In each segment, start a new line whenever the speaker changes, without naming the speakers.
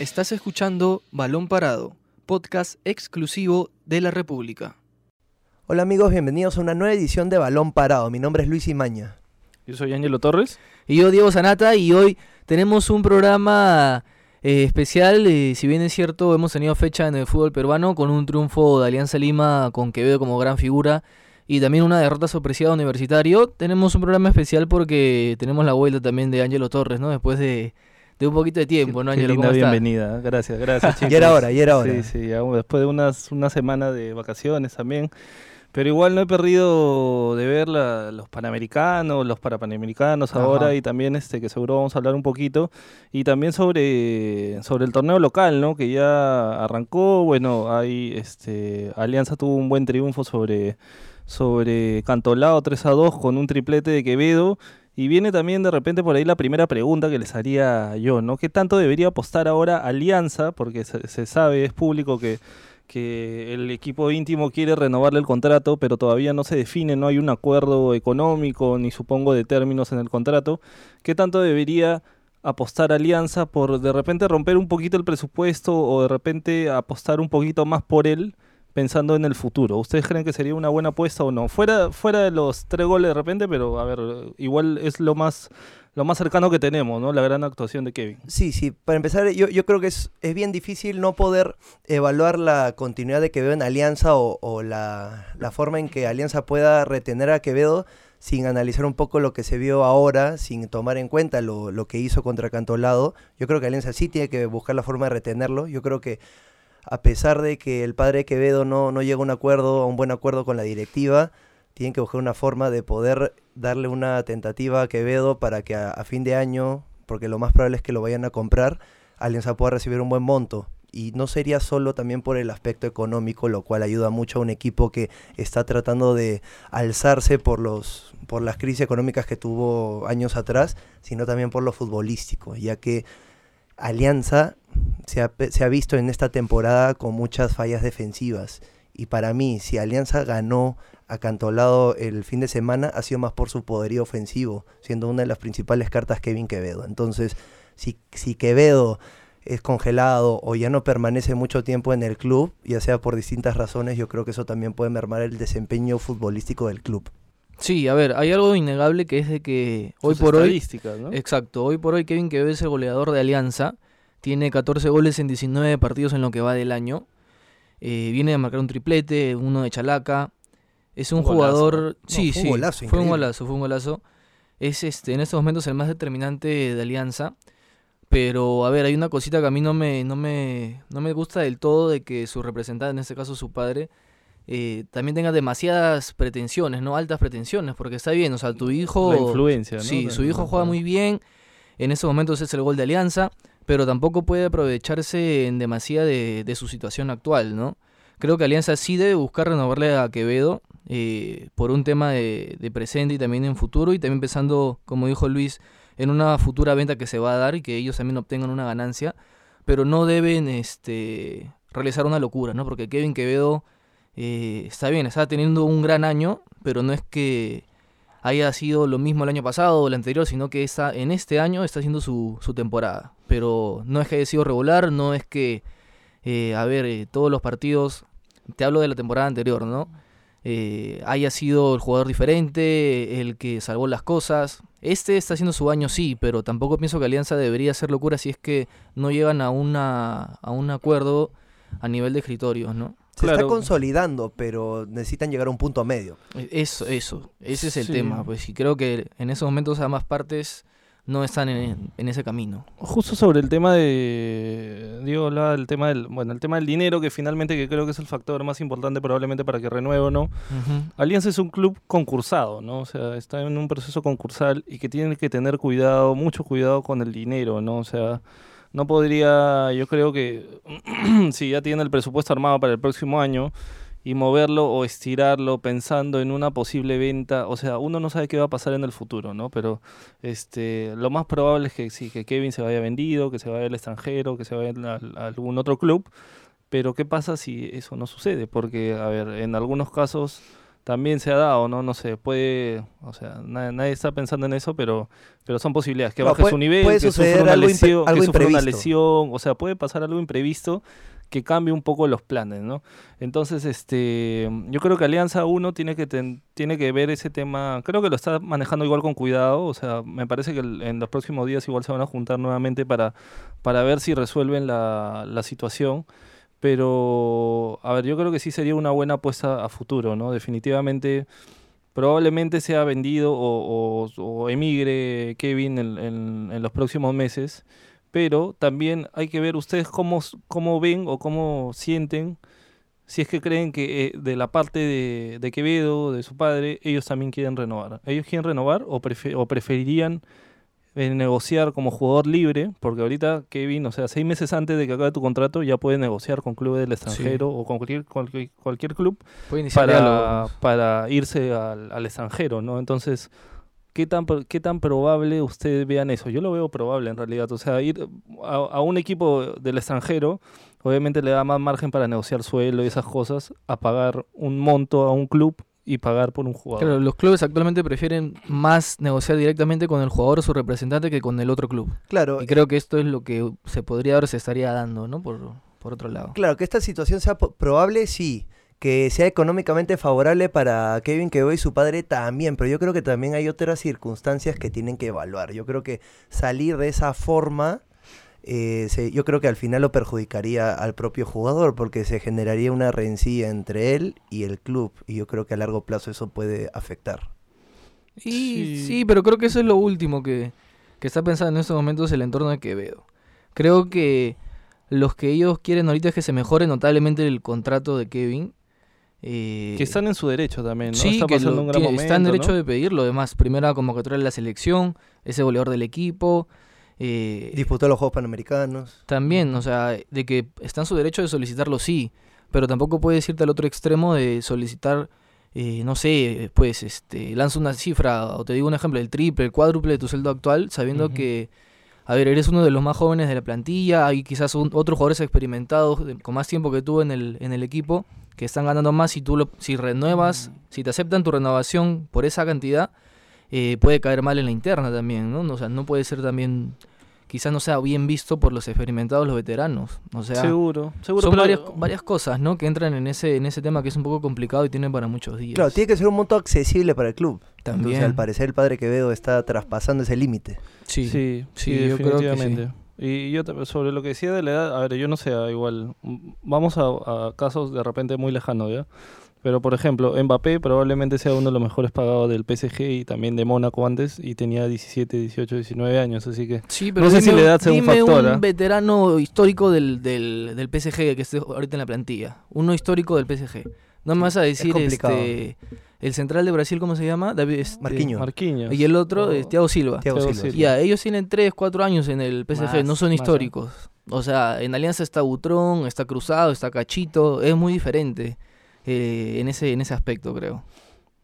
Estás escuchando Balón Parado, podcast exclusivo de la República.
Hola amigos, bienvenidos a una nueva edición de Balón Parado. Mi nombre es Luis Imaña.
Yo soy Ángelo Torres.
Y yo, Diego Sanata, y hoy tenemos un programa eh, especial. eh, si bien es cierto, hemos tenido fecha en el fútbol peruano con un triunfo de Alianza Lima con Quevedo como gran figura y también una derrota sorpresiva de Universitario. Tenemos un programa especial porque tenemos la vuelta también de Ángelo Torres, ¿no? Después de, de un poquito de tiempo, ¿no, Ángelo? ¿Cómo está?
bienvenida. Gracias, gracias, chicos.
Ya era hora, ya era hora.
Sí, sí, después de unas, una semana de vacaciones también. Pero igual no he perdido de ver la- los panamericanos, los parapanamericanos
Ajá.
ahora y también este que seguro vamos a hablar un poquito y también sobre sobre el torneo local, ¿no? Que ya arrancó, bueno, hay este Alianza tuvo un buen triunfo sobre sobre Cantolao 3 a 2 con un triplete de Quevedo y viene también de repente por ahí la primera pregunta que les haría yo, ¿no? ¿Qué tanto debería apostar ahora Alianza? Porque se, se sabe, es público que, que el equipo íntimo quiere renovarle el contrato, pero todavía no se define, no hay un acuerdo económico ni supongo de términos en el contrato. ¿Qué tanto debería apostar Alianza por de repente romper un poquito el presupuesto o de repente apostar un poquito más por él? Pensando en el futuro. ¿Ustedes creen que sería una buena apuesta o no? Fuera, fuera de los tres goles de repente, pero a ver, igual es lo más, lo más cercano que tenemos, ¿no? La gran actuación de Kevin.
Sí, sí, para empezar, yo, yo creo que es, es bien difícil no poder evaluar la continuidad de Quevedo en Alianza o, la, la forma en que Alianza pueda retener a Quevedo sin analizar un poco lo que se vio ahora, sin tomar en cuenta lo, lo que hizo contra Cantolado. Yo creo que Alianza sí tiene que buscar la forma de retenerlo. Yo creo que a pesar de que el padre Quevedo no, no llega a un acuerdo, a un buen acuerdo con la directiva, tienen que buscar una forma de poder darle una tentativa a Quevedo para que a, a fin de año, porque lo más probable es que lo vayan a comprar, Alianza pueda recibir un buen monto. Y no sería solo también por el aspecto económico, lo cual ayuda mucho a un equipo que está tratando de alzarse por, los, por las crisis económicas que tuvo años atrás, sino también por lo futbolístico, ya que Alianza se ha, se ha visto en esta temporada con muchas fallas defensivas. Y para mí, si Alianza ganó acantolado el fin de semana, ha sido más por su poderío ofensivo, siendo una de las principales cartas Kevin Quevedo. Entonces, si, si Quevedo es congelado o ya no permanece mucho tiempo en el club, ya sea por distintas razones, yo creo que eso también puede mermar el desempeño futbolístico del club.
Sí, a ver, hay algo innegable que es de que hoy
Sus
por hoy
¿no?
Exacto, hoy por hoy Kevin Quevedo es el goleador de Alianza, tiene 14 goles en 19 partidos en lo que va del año, eh, viene de marcar un triplete, uno de Chalaca, es un,
Un
jugador, sí,
No, fue un
sí,
golazo,
fue un golazo, fue un golazo, es este en estos momentos el más determinante de Alianza, pero a ver, hay una cosita que a mí no me, no me, no me gusta del todo de que su representante, en este caso su padre, eh, también tenga demasiadas pretensiones, ¿no? Altas pretensiones, porque está bien, o sea, tu hijo...
La influencia, ¿no?
Sí, su hijo juega muy bien. En estos momentos es el gol de Alianza, pero tampoco puede aprovecharse en demasía de, de su situación actual, ¿no? Creo que Alianza sí debe buscar renovarle a Quevedo eh, por un tema de, de presente y también en futuro, y también pensando, como dijo Luis, en una futura venta que se va a dar y que ellos también obtengan una ganancia, pero no deben este, realizar una locura, ¿no? Porque Kevin Quevedo eh, está bien, está teniendo un gran año, pero no es que haya sido lo mismo el año pasado o el anterior, sino que está, en este año está haciendo su, su temporada. Pero no es que haya sido regular, no es que, eh, a ver, eh, todos los partidos, te hablo de la temporada anterior, ¿no? Eh, haya sido el jugador diferente, el que salvó las cosas. Este está haciendo su año, sí, pero tampoco pienso que Alianza debería hacer locura si es que no llegan a, una, a un acuerdo a nivel de escritorios, ¿no?
Se está consolidando, pero necesitan llegar a un punto medio.
E- Eso, eso, ese es el
Sí.
tema, pues y creo que en esos momentos ambas partes no están en, en ese camino.
Justo sobre el tema de Diego hablaba del tema del bueno el tema del dinero que finalmente que creo que es el factor más importante probablemente para que renueve o no Alianza es un club concursado, ¿no? O sea, está en un proceso concursal y que tiene que tener cuidado, mucho cuidado con el dinero, ¿no? O sea, no podría, yo creo que si ya tiene el presupuesto armado para el próximo año y moverlo o estirarlo pensando en una posible venta, o sea, uno no sabe qué va a pasar en el futuro, ¿no? Pero este, lo más probable es que sí, que Kevin se vaya vendido, que se vaya al extranjero, que se vaya al- a algún otro club. Pero ¿qué pasa si eso no sucede? Porque, a ver, en algunos casos también se ha dado, ¿no? No sé, puede, o sea, nadie, nadie está pensando en eso, pero, pero son posibilidades, que
No,
baje
puede-
su nivel,
puede
que sufra
suceder
una
algo
lesión,
algo
que sufra una
imprevisto.
lesión, o sea, puede pasar algo imprevisto que cambie un poco los planes, ¿no? Entonces, este, yo creo que Alianza 1 tiene que ten- tiene que ver ese tema, creo que lo está manejando igual con cuidado, o sea, me parece que en los próximos días igual se van a juntar nuevamente para, para ver si resuelven la, la situación. Pero, a ver, yo creo que sí sería una buena apuesta a futuro, ¿no? Definitivamente, probablemente sea vendido o, o- o emigre Kevin en, en- los próximos meses, pero también hay que ver ustedes cómo, cómo ven o cómo sienten, si es que creen que eh, de la parte de, Quevedo, de su padre, ellos también quieren renovar. ¿Ellos quieren renovar o, prefe- o preferirían eh, negociar como jugador libre? Porque ahorita Kevin, o sea, seis meses antes de que acabe tu contrato, ya puede negociar con clubes del extranjero o con cualquier, cualquier, cualquier club para, para irse al, al extranjero, ¿no? Entonces, ¿qué tan, ¿qué tan probable ustedes vean eso? Yo lo veo probable en realidad. O sea, ir a, a un equipo del extranjero, obviamente le da más margen para negociar suelo y esas cosas, a pagar un monto a un club y pagar por un jugador.
Claro, los clubes actualmente prefieren más negociar directamente con el jugador o su representante que con el otro club.
Claro,
Y creo que esto es lo que se podría dar, se estaría dando, ¿no? Por, por otro lado.
claro, que esta situación sea probable, sí. Que sea económicamente favorable para Kevin Quevedo y su padre también, pero yo creo que también hay otras circunstancias que tienen que evaluar. Yo creo que salir de esa forma, eh, se- yo creo que al final lo perjudicaría al propio jugador, porque se generaría una rencilla entre él y el club, y yo creo que a largo plazo eso puede afectar.
Y
Sí.
sí, pero creo que eso es lo último que, que está pensando en estos momentos el entorno de Quevedo. Creo que los que ellos quieren ahorita es que se mejore notablemente el contrato de Kevin. eh,
que están en su derecho también, ¿no?
sí,
está
que
pasando
lo-
un gran momento,
está en derecho
¿no?
de pedirlo. Además, primera convocatoria de la selección, ese goleador del equipo. Eh,
Disputó los Juegos Panamericanos.
También, o sea, de que está en su derecho de solicitarlo, sí, pero tampoco puede irte al otro extremo de solicitar, eh, no sé, pues, este, lanza una cifra, o te digo un ejemplo, el triple, el cuádruple de tu sueldo actual, sabiendo que, a ver, eres uno de los más jóvenes de la plantilla, hay quizás un- otros jugadores experimentados con más tiempo que tú en el, en el equipo, que están ganando más, si tú lo, si renuevas, si te aceptan tu renovación por esa cantidad, eh, puede caer mal en la interna también, ¿no? O sea, no puede ser también, quizás no sea bien visto por los experimentados, los veteranos. O sea,
seguro, seguro.
son
pero-
varias, varias cosas, ¿no? Que entran en ese, en ese tema que es un poco complicado y tiene para muchos días.
Claro, tiene que ser un monto accesible para el club.
También.
Entonces, al parecer, el padre Quevedo está traspasando ese límite.
Sí,
Sí, sí,
sí, yo creo que sí.
definitivamente. Y yo te- sobre lo que decía de la edad, a ver, yo no sé, ah, igual, vamos a, a casos de repente muy lejanos, ¿ya? Pero por ejemplo, Mbappé probablemente sea uno de los mejores pagados del PSG y también de Mónaco antes y tenía 17, 18, 19 años, así que
Sí,
No sé si la edad sea un
dime
factor, ¿ah?
veterano histórico del, del, del PSG que esté ahorita en la plantilla. Uno histórico del PSG. No me vas a decir este el central de Brasil, ¿cómo se llama? David, este,
Marquinhos.
Marquinhos.
Y el otro
Oh.
es Thiago Silva.
Thiago
Thiago
Silva.
Silva.
Ya, ellos tienen 3, 4 años en el PSG,
Más,
no son
más,
históricos. O sea, en Alianza está Butrón, está Cruzado, está Cachito, es muy diferente eh, en, ese, en ese aspecto, creo.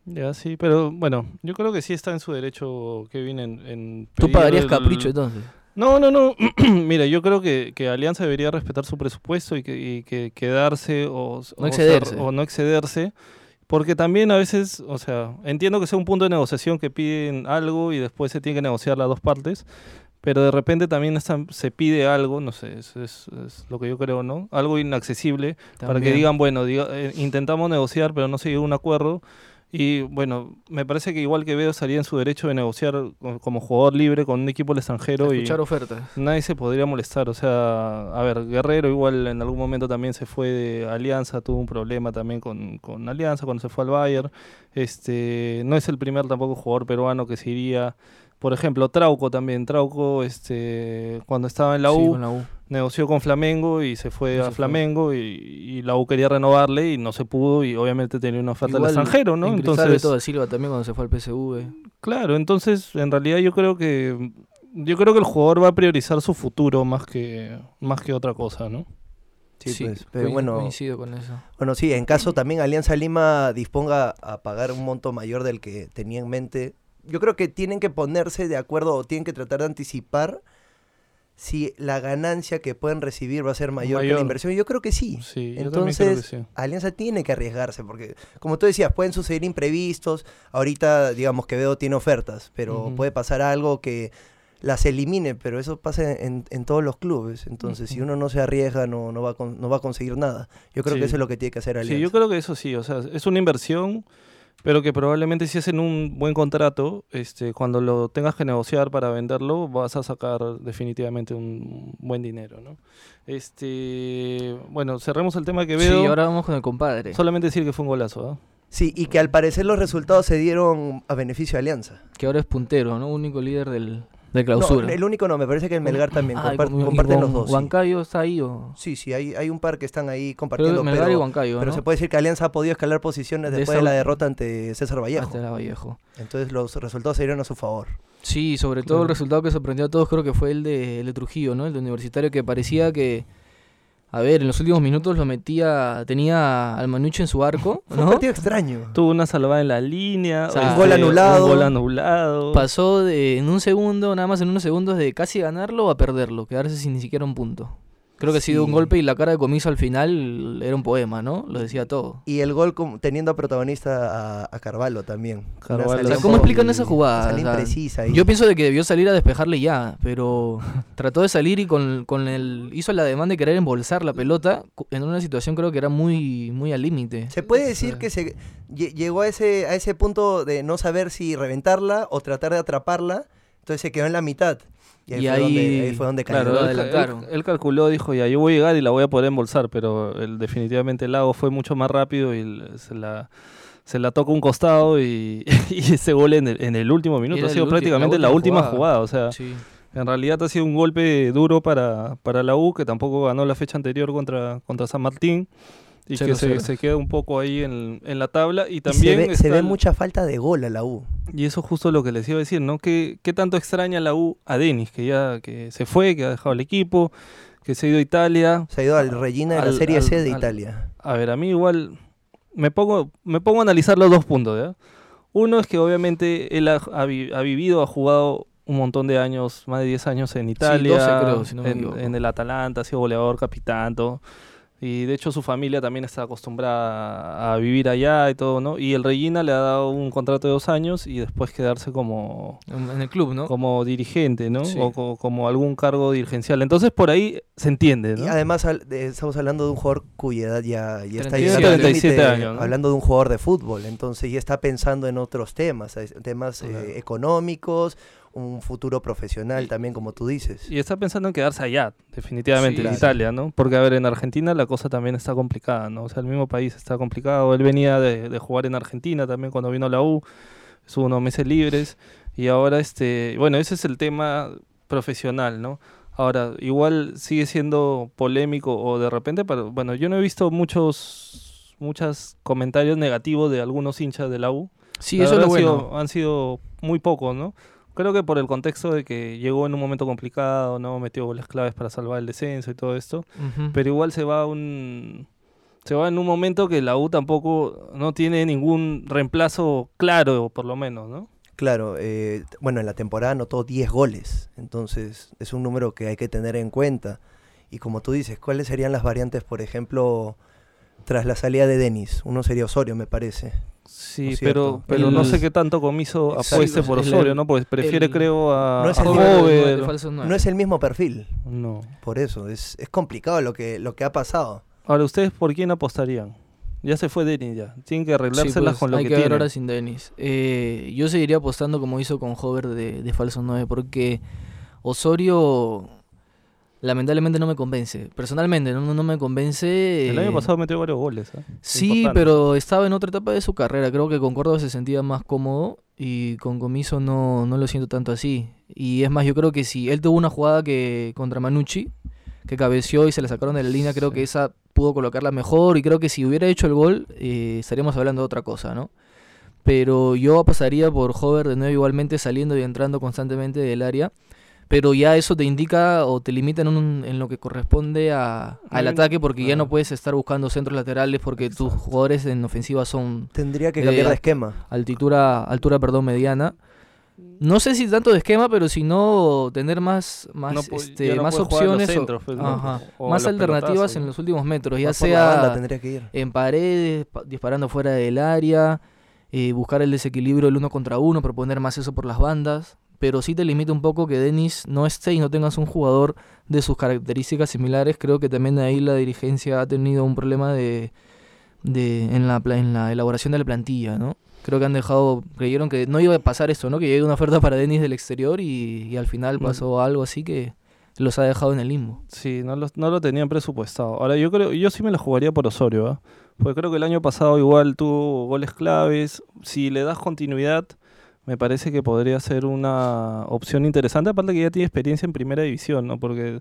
Ya, sí, pero bueno, yo creo que sí está en su derecho Kevin en... en
¿Tú pagarías
el-
capricho entonces?
No, no, no. Mira, yo creo que, que Alianza debería respetar su presupuesto y que, y que quedarse o,
No
o
excederse.
ser- o no excederse. Porque también a veces, o sea, entiendo que sea un punto de negociación que piden algo y después se tiene que negociar las dos partes, pero de repente también se pide algo, no sé, es, es- es lo que yo creo, ¿no? Algo inaccesible para que
También.
digan, bueno, diga- eh, intentamos negociar, pero no se llegó a un acuerdo. Y bueno, me parece que igual que Veo estaría en su derecho de negociar co- como jugador libre con un equipo del extranjero y
Escuchar ofertas.
nadie se podría molestar. O sea, a ver, Guerrero igual en algún momento también se fue de Alianza, tuvo un problema también con, con Alianza cuando se fue al Bayern. Este, no es el primer tampoco jugador peruano que se iría. Por ejemplo, Trauco también. Trauco, este, cuando estaba en la
Sí,
U,
con la U.
negoció con Flamengo y se fue a
se fue.
Flamengo y, y la U quería renovarle y no se pudo y obviamente tenía una oferta
Igual
del extranjero, ¿no? Entonces,
Beto da Silva también cuando se fue al PSV.
claro, entonces en realidad yo creo que yo creo que el jugador va a priorizar su futuro más que más que otra cosa, ¿no?
Sí, pues, pero bueno,
Coincido con eso.
Bueno, sí, en caso también Alianza Lima disponga a pagar un monto mayor del que tenía en mente, yo creo que tienen que ponerse de acuerdo o tienen que tratar de anticipar si la ganancia que pueden recibir va a ser mayor, que la inversión. Yo creo que sí.
Sí, creo que
Entonces,
sí.
Alianza tiene que arriesgarse, porque como tú decías, pueden suceder imprevistos. Ahorita, digamos, Quevedo tiene ofertas, pero puede pasar algo que las elimine, pero eso pasa en, en todos los clubes. Entonces, si uno no se arriesga, no, no, va, a con- no va a conseguir nada. Yo creo
Sí.
que eso es lo que tiene que hacer Alianza.
Sí, yo creo que eso sí, o sea, es una inversión, pero que probablemente si hacen un buen contrato, este, cuando lo tengas que negociar para venderlo, vas a sacar definitivamente un buen dinero, ¿no? Este, bueno, cerremos el tema de Quevedo.
Sí, ahora vamos con el compadre.
Solamente decir que fue un golazo, ¿ah?
Sí, y que al parecer los resultados se dieron a beneficio de Alianza.
Que ahora es puntero, ¿no? Único líder del, de
No,
clausura.
el único no, me parece que el Melgar también.
Ah, y y
comparten los dos. sí.
Huancayo está ahí o...
Sí, sí, hay, hay un par que están ahí compartiendo,
Melgar y
pero,
Huancayo,
pero
¿no?
se puede decir que Alianza ha podido escalar posiciones
De
después de
esa
la derrota ante César Vallejo.
Hasta la Vallejo.
Entonces los resultados se dieron a su favor.
Sí, sobre todo el resultado que sorprendió a todos creo que fue el de, el de Trujillo, ¿no? El de Universitario que parecía que, a ver, en los últimos minutos lo metía, tenía al Manucci en su arco,
Fue un partido extraño.
Tuvo una salvada en la línea,
O sea,
este,
un gol
anulado.
Un gol anulado.
Pasó de, en un segundo, nada más en unos segundos, de casi ganarlo a perderlo, quedarse sin ni siquiera un punto. Creo que ha sido un
Sí.
golpe y la cara de comiso al final era un poema, ¿no? Lo decía todo.
Y el gol teniendo a protagonista a, a Carvalho también.
Carvalho. O sea,
¿cómo explican esa jugada? O sea,
imprecisa ahí.
Yo pienso de que debió salir a despejarle ya, pero trató de salir y con, con el hizo la demanda de querer embolsar la pelota en una situación creo que era muy muy al límite.
Se puede
O
decir
sea,
que se lle- llegó a ese, a ese punto de no saber si reventarla o tratar de atraparla. Entonces se quedó en la mitad. Y ahí,
Y
fue,
ahí-
donde, ahí fue donde cayó.
Claro,
lo
él,
adelantaron.
él- él calculó, dijo, ya, yo voy a llegar y la voy a poder embolsar, pero él, definitivamente el lago fue mucho más rápido y se la, se la toca un costado y, y ese gol en el, en el último minuto
Era
ha sido prácticamente
la
la
última
última
jugada.
jugada. O sea,
sí.
en realidad ha sido un golpe duro para, para la U, que tampoco ganó la fecha anterior contra, contra San Martín y que
0-0.
se, se queda un poco ahí en, en la tabla. Y
Y
también
se ve, se ve mucha falta de gol a la U.
y eso es justo lo que les iba a decir, ¿no? ¿Qué, qué tanto extraña la U a Denis, que ya que se fue, que ha dejado el equipo, que se ha ido a Italia?
Se ha ido al Regina de la Serie
al-
C de
al-
Italia.
A ver, a mí igual me pongo, me pongo a analizar los dos puntos, ¿ya? Uno es que obviamente él ha, ha vi- ha vivido, ha jugado un montón de años, más de 10 años en Italia,
12 creo, si no me
en,
equivoco.
en el Atalanta, ha sido goleador, capitán, todo. Y de hecho su familia también está acostumbrada a vivir allá y todo, ¿no? Y el Regina le ha dado un contrato de dos años y después quedarse como,
En, el club, ¿no?
como dirigente, ¿no?
Sí.
O co- como algún cargo dirigencial. Entonces por ahí se entiende,
Y
¿no?
además al- de- estamos hablando de un jugador cuya edad ya, ya está
37
llegando al
37
límite,
años, ¿no?
hablando de un jugador de fútbol, entonces ya está pensando en otros temas, es- temas eh, económicos, un futuro profesional
Y-
también, como tú dices.
Y está pensando en quedarse allá, definitivamente,
Sí,
en
claro.
Italia, ¿no? Porque, a ver, en Argentina la cosa también está complicada, ¿no? O sea, el mismo país está complicado. Él venía de, de jugar en Argentina también cuando vino a la U, estuvo unos meses libres. Y ahora, este, bueno, ese es el tema profesional, ¿no? Ahora, igual sigue siendo polémico o de repente, pero bueno, yo no he visto muchos muchos comentarios negativos de algunos hinchas de la U.
Sí,
La
eso es lo bueno.
sido- han sido muy pocos, ¿no? Creo que por el contexto de que llegó en un momento complicado, ¿no? Metió goles claves para salvar el descenso y todo esto. Pero igual se va a un... Se va en un momento que la U tampoco no tiene ningún reemplazo claro, por lo menos, ¿no?
Claro, eh, bueno, en la temporada anotó 10 goles, entonces es un número que hay que tener en cuenta. Y como tú dices, ¿cuáles serían las variantes, por ejemplo, tras la salida de Denis? Uno sería Osorio, me parece.
Sí, pero, pero no sé qué tanto comiso apueste por
El-
Osorio, ¿no? Pues prefiere,
el-
creo, a,
No es
a
falso.
No es el mismo perfil,
No.
por eso, es, es complicado lo que, lo que ha pasado.
Ahora, ¿ustedes por quién apostarían? Ya se fue Denis ya. Tienen que
Sí,
arreglárselas
pues,
con lo
hay
que,
que, ver
tienen.
ahora sin Denis. Eh, yo seguiría apostando como hizo con Hover de, de falso 9 porque Osorio lamentablemente no me convence. Personalmente no, no me convence.
El año
eh,
pasado metió varios goles. ¿eh?
Sí,
Importante.
pero estaba en otra etapa de su carrera. Creo que con Córdoba se sentía más cómodo y con Comiso no, no lo siento tanto así. Y es más, yo creo que si él tuvo una jugada que contra Manucci, que cabeció y se la sacaron de la línea, creo
Sí.
que esa pudo colocarla mejor y creo que si hubiera hecho el gol eh, estaríamos hablando de otra cosa, ¿no? Pero yo pasaría por Hover de nuevo igualmente saliendo y entrando constantemente del área. Pero ya eso te indica o te limita en, un- en lo que corresponde a, al
Mm,
ataque porque ya no puedes estar buscando centros laterales porque tus jugadores en ofensiva son
Tendría que
Eh,
cambiar
a-
de esquema.
altura, altura perdón, mediana. No sé si tanto de esquema, pero si no tener más, más,
No
este,
no
más opciones
centros, pues, ¿no?
ajá,
O
más alternativas en
¿no?
los últimos metros, ya
banda
sea
tendría que ir.
en paredes, pa- disparando fuera del área, eh, buscar el desequilibrio del uno contra uno, proponer más eso por las bandas. Pero sí te limita un poco que Denis no esté y no tengas un jugador de sus características similares. Creo que también ahí la dirigencia ha tenido un problema de, de en, la, en la elaboración de la plantilla, ¿no? Creo que han dejado, creyeron que no iba a pasar esto, ¿no? Que llegue una oferta para Denis del exterior y, y al final
Mm.
pasó algo así que los ha dejado en el limbo.
Sí, no lo, no lo tenían presupuestado. Ahora, yo creo, yo sí me la jugaría por Osorio, ¿ah? Porque creo que el año pasado igual tuvo goles claves. Si le das continuidad, me parece que podría ser una opción interesante. Aparte que ya tiene experiencia en primera división, ¿no? Porque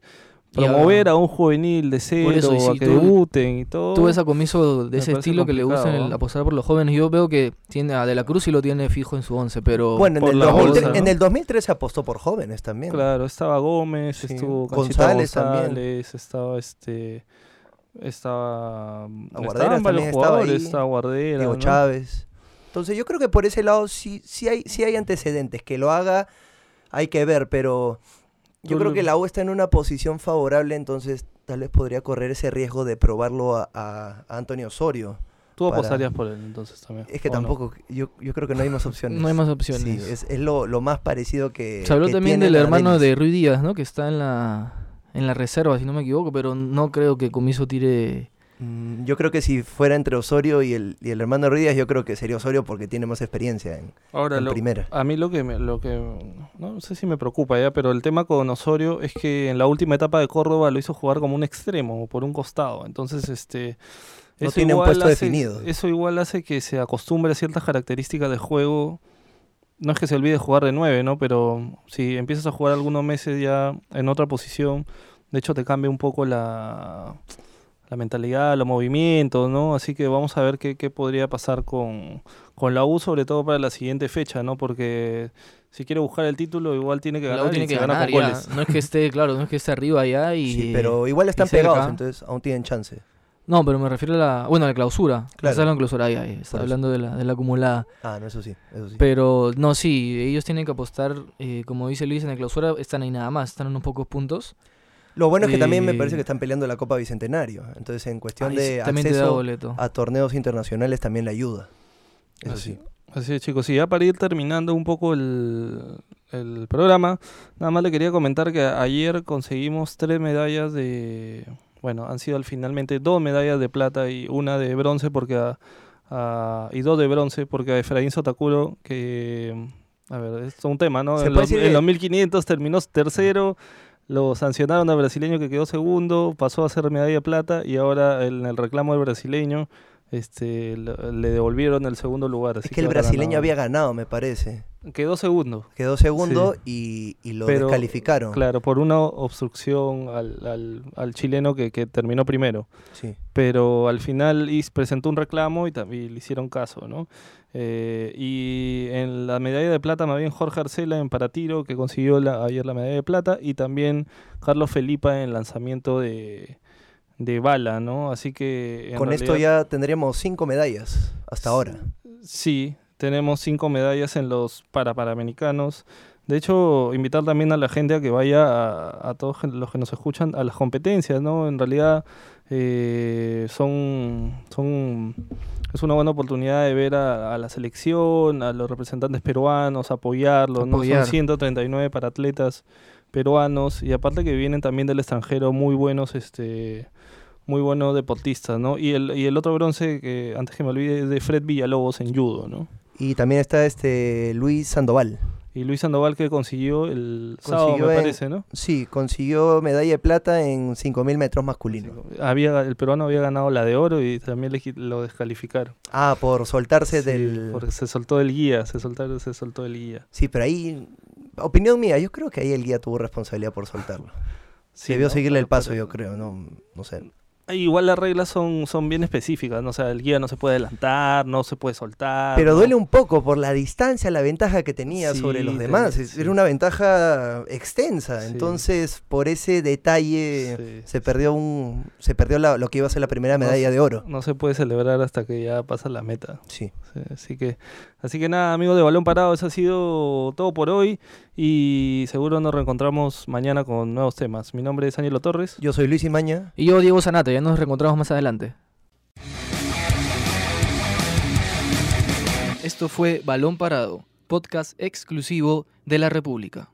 promover a un juvenil de cero,
eso, y
a
si
que
tú-
debuten y todo.
Tú ves a Comiso de ese estilo que le gusta en el apostar por los jóvenes. Yo veo que tiene a De la Cruz y lo tiene fijo en su once, pero
Bueno, en el,
la
2003,
bolsa, ¿no?
en el 2013 apostó por jóvenes también.
Claro, estaba Gómez,
Sí.
estuvo Conchita
González también.
González, estaba este estaba
Aguarderas
estaban varios
también estaba
jugadores,
ahí,
estaba Guardera,
Diego
¿no?
Chávez. Entonces yo creo que por ese lado sí, sí, hay, sí hay antecedentes. Que lo haga hay que ver, pero yo creo que la U está en una posición favorable, entonces tal vez podría correr ese riesgo de probarlo a, a- a Antonio Osorio.
Tú
para-
apostarías por él entonces también.
Es que tampoco, yo, yo creo que no hay más opciones.
no hay más
Sí,
opciones.
es, es lo, lo más parecido que.
Se habló
que
también del hermano
Denis.
de Rui Díaz, ¿no? Que está en la en la reserva, si no me equivoco, pero no creo que Comiso tire...
Mm, Yo creo que si fuera entre Osorio y el, y el hermano Ruiz, yo creo que sería Osorio porque tiene más experiencia en,
Ahora
en
lo-
primera.
a mí lo que me, lo que no sé si me preocupa ya, pero el tema con Osorio es que en la última etapa de Córdoba lo hizo jugar como un extremo o por un costado, entonces este
No
eso
tiene un
igual
puesto
hace-
definido.
Eso igual hace que se acostumbre a ciertas características de juego. No es que se olvide jugar de nueve, ¿no? Pero si empiezas a jugar algunos meses ya en otra posición, de hecho te cambia un poco la, la mentalidad, los movimientos, ¿no? Así que vamos a ver qué, qué podría pasar con, con la U, sobre todo para la siguiente fecha, ¿no? Porque si quiere buscar el título, igual tiene que
La
ganar.
U tiene
y
que ganar
con goles.
No es que esté, claro, no es que esté arriba ya y...
Sí, pero igual están pegados, entonces aún tienen chance.
No, pero me refiero a la... Bueno, a la clausura.
Claro.
De clausura, ahí, ahí. Está hablando de la, de la acumulada.
Ah, no, eso sí, eso sí.
Pero no, sí, ellos tienen que apostar, eh, como dice Luis, en la clausura están ahí nada más, están en unos pocos puntos.
Lo bueno es que también me parece que están peleando la Copa Bicentenario. Entonces, en cuestión
Ahí
de acceso a torneos internacionales también le ayuda. Eso
Así,
sí.
así es, chicos. Y ya para ir terminando un poco el, el programa, nada más le quería comentar que ayer conseguimos tres medallas de. Bueno, han sido al finalmente dos medallas de plata y una de bronce, porque a, a- y dos de bronce, porque a Efraín Sotakuro, que. A ver, es un tema, ¿no? En los, en
que-
los 1500 terminó tercero. Lo sancionaron al brasileño que quedó segundo, pasó a ser medalla de plata y ahora en el reclamo del brasileño este, le devolvieron el segundo lugar.
Es que el brasileño había ganado, me parece.
Quedó segundo,
Quedó segundo y, y lo
Pero,
descalificaron.
claro, por una obstrucción al, al- al chileno que, que terminó primero.
Sí.
Pero al final is- presentó un reclamo y también le hicieron caso, ¿no? Eh, y en la medalla de plata, más bien Jorge Arcela en paratiro, que consiguió la- ayer la medalla de plata, y también Carlos Felipa en lanzamiento de, de bala, ¿no? Así que...
Con esto ya tendríamos cinco medallas hasta ahora.
Sí, tenemos cinco medallas en los para Panamericanos. De hecho, invitar también a la gente a que vaya a, a todos los que nos escuchan a las competencias, ¿no? En realidad eh, son, son es una buena oportunidad de ver a, a la selección, a los representantes peruanos, apoyarlos, ¿no?
Apoyar.
Son 139 para atletas peruanos y aparte que vienen también del extranjero muy buenos este muy buenos deportistas, ¿no? Y el, y el otro bronce que antes que me olvide es de Fred Villalobos en judo, ¿no?
Y también está este Luis Sandoval.
Y Luis Sandoval que consiguió el sábado,
Consiguió
me
en-
parece, ¿no?
Sí, consiguió medalla de plata en 5.000 metros masculino.
Había, el peruano había ganado la de oro y también le lo descalificaron.
Ah, por soltarse
Sí,
del...
Porque se soltó el guía, se soltó, se soltó el guía.
Sí, pero ahí... Opinión mía, yo creo que ahí el guía tuvo responsabilidad por soltarlo.
Sí,
Debió
¿no?
seguirle el paso, yo creo, no, no sé.
Igual las reglas son, son bien específicas, ¿no? O sea, el guía no se puede adelantar, no se puede soltar.
Pero
¿no?
duele un poco por la distancia, la ventaja que tenía
Sí,
sobre los demás.
Sí.
Era una ventaja extensa.
Sí.
Entonces, por ese detalle se perdió un se perdió la- lo que iba a ser la primera medalla de oro.
No se puede celebrar hasta que ya pasa la meta. Sí, así que, Así que nada, amigos de Balón Parado, eso ha sido todo por hoy y seguro nos reencontramos mañana con nuevos temas. Mi nombre es Ángelo Torres.
Yo soy Luis Imaña.
Y yo, Diego Sanata, ya nos reencontramos más adelante. Esto fue Balón Parado, podcast exclusivo de la República.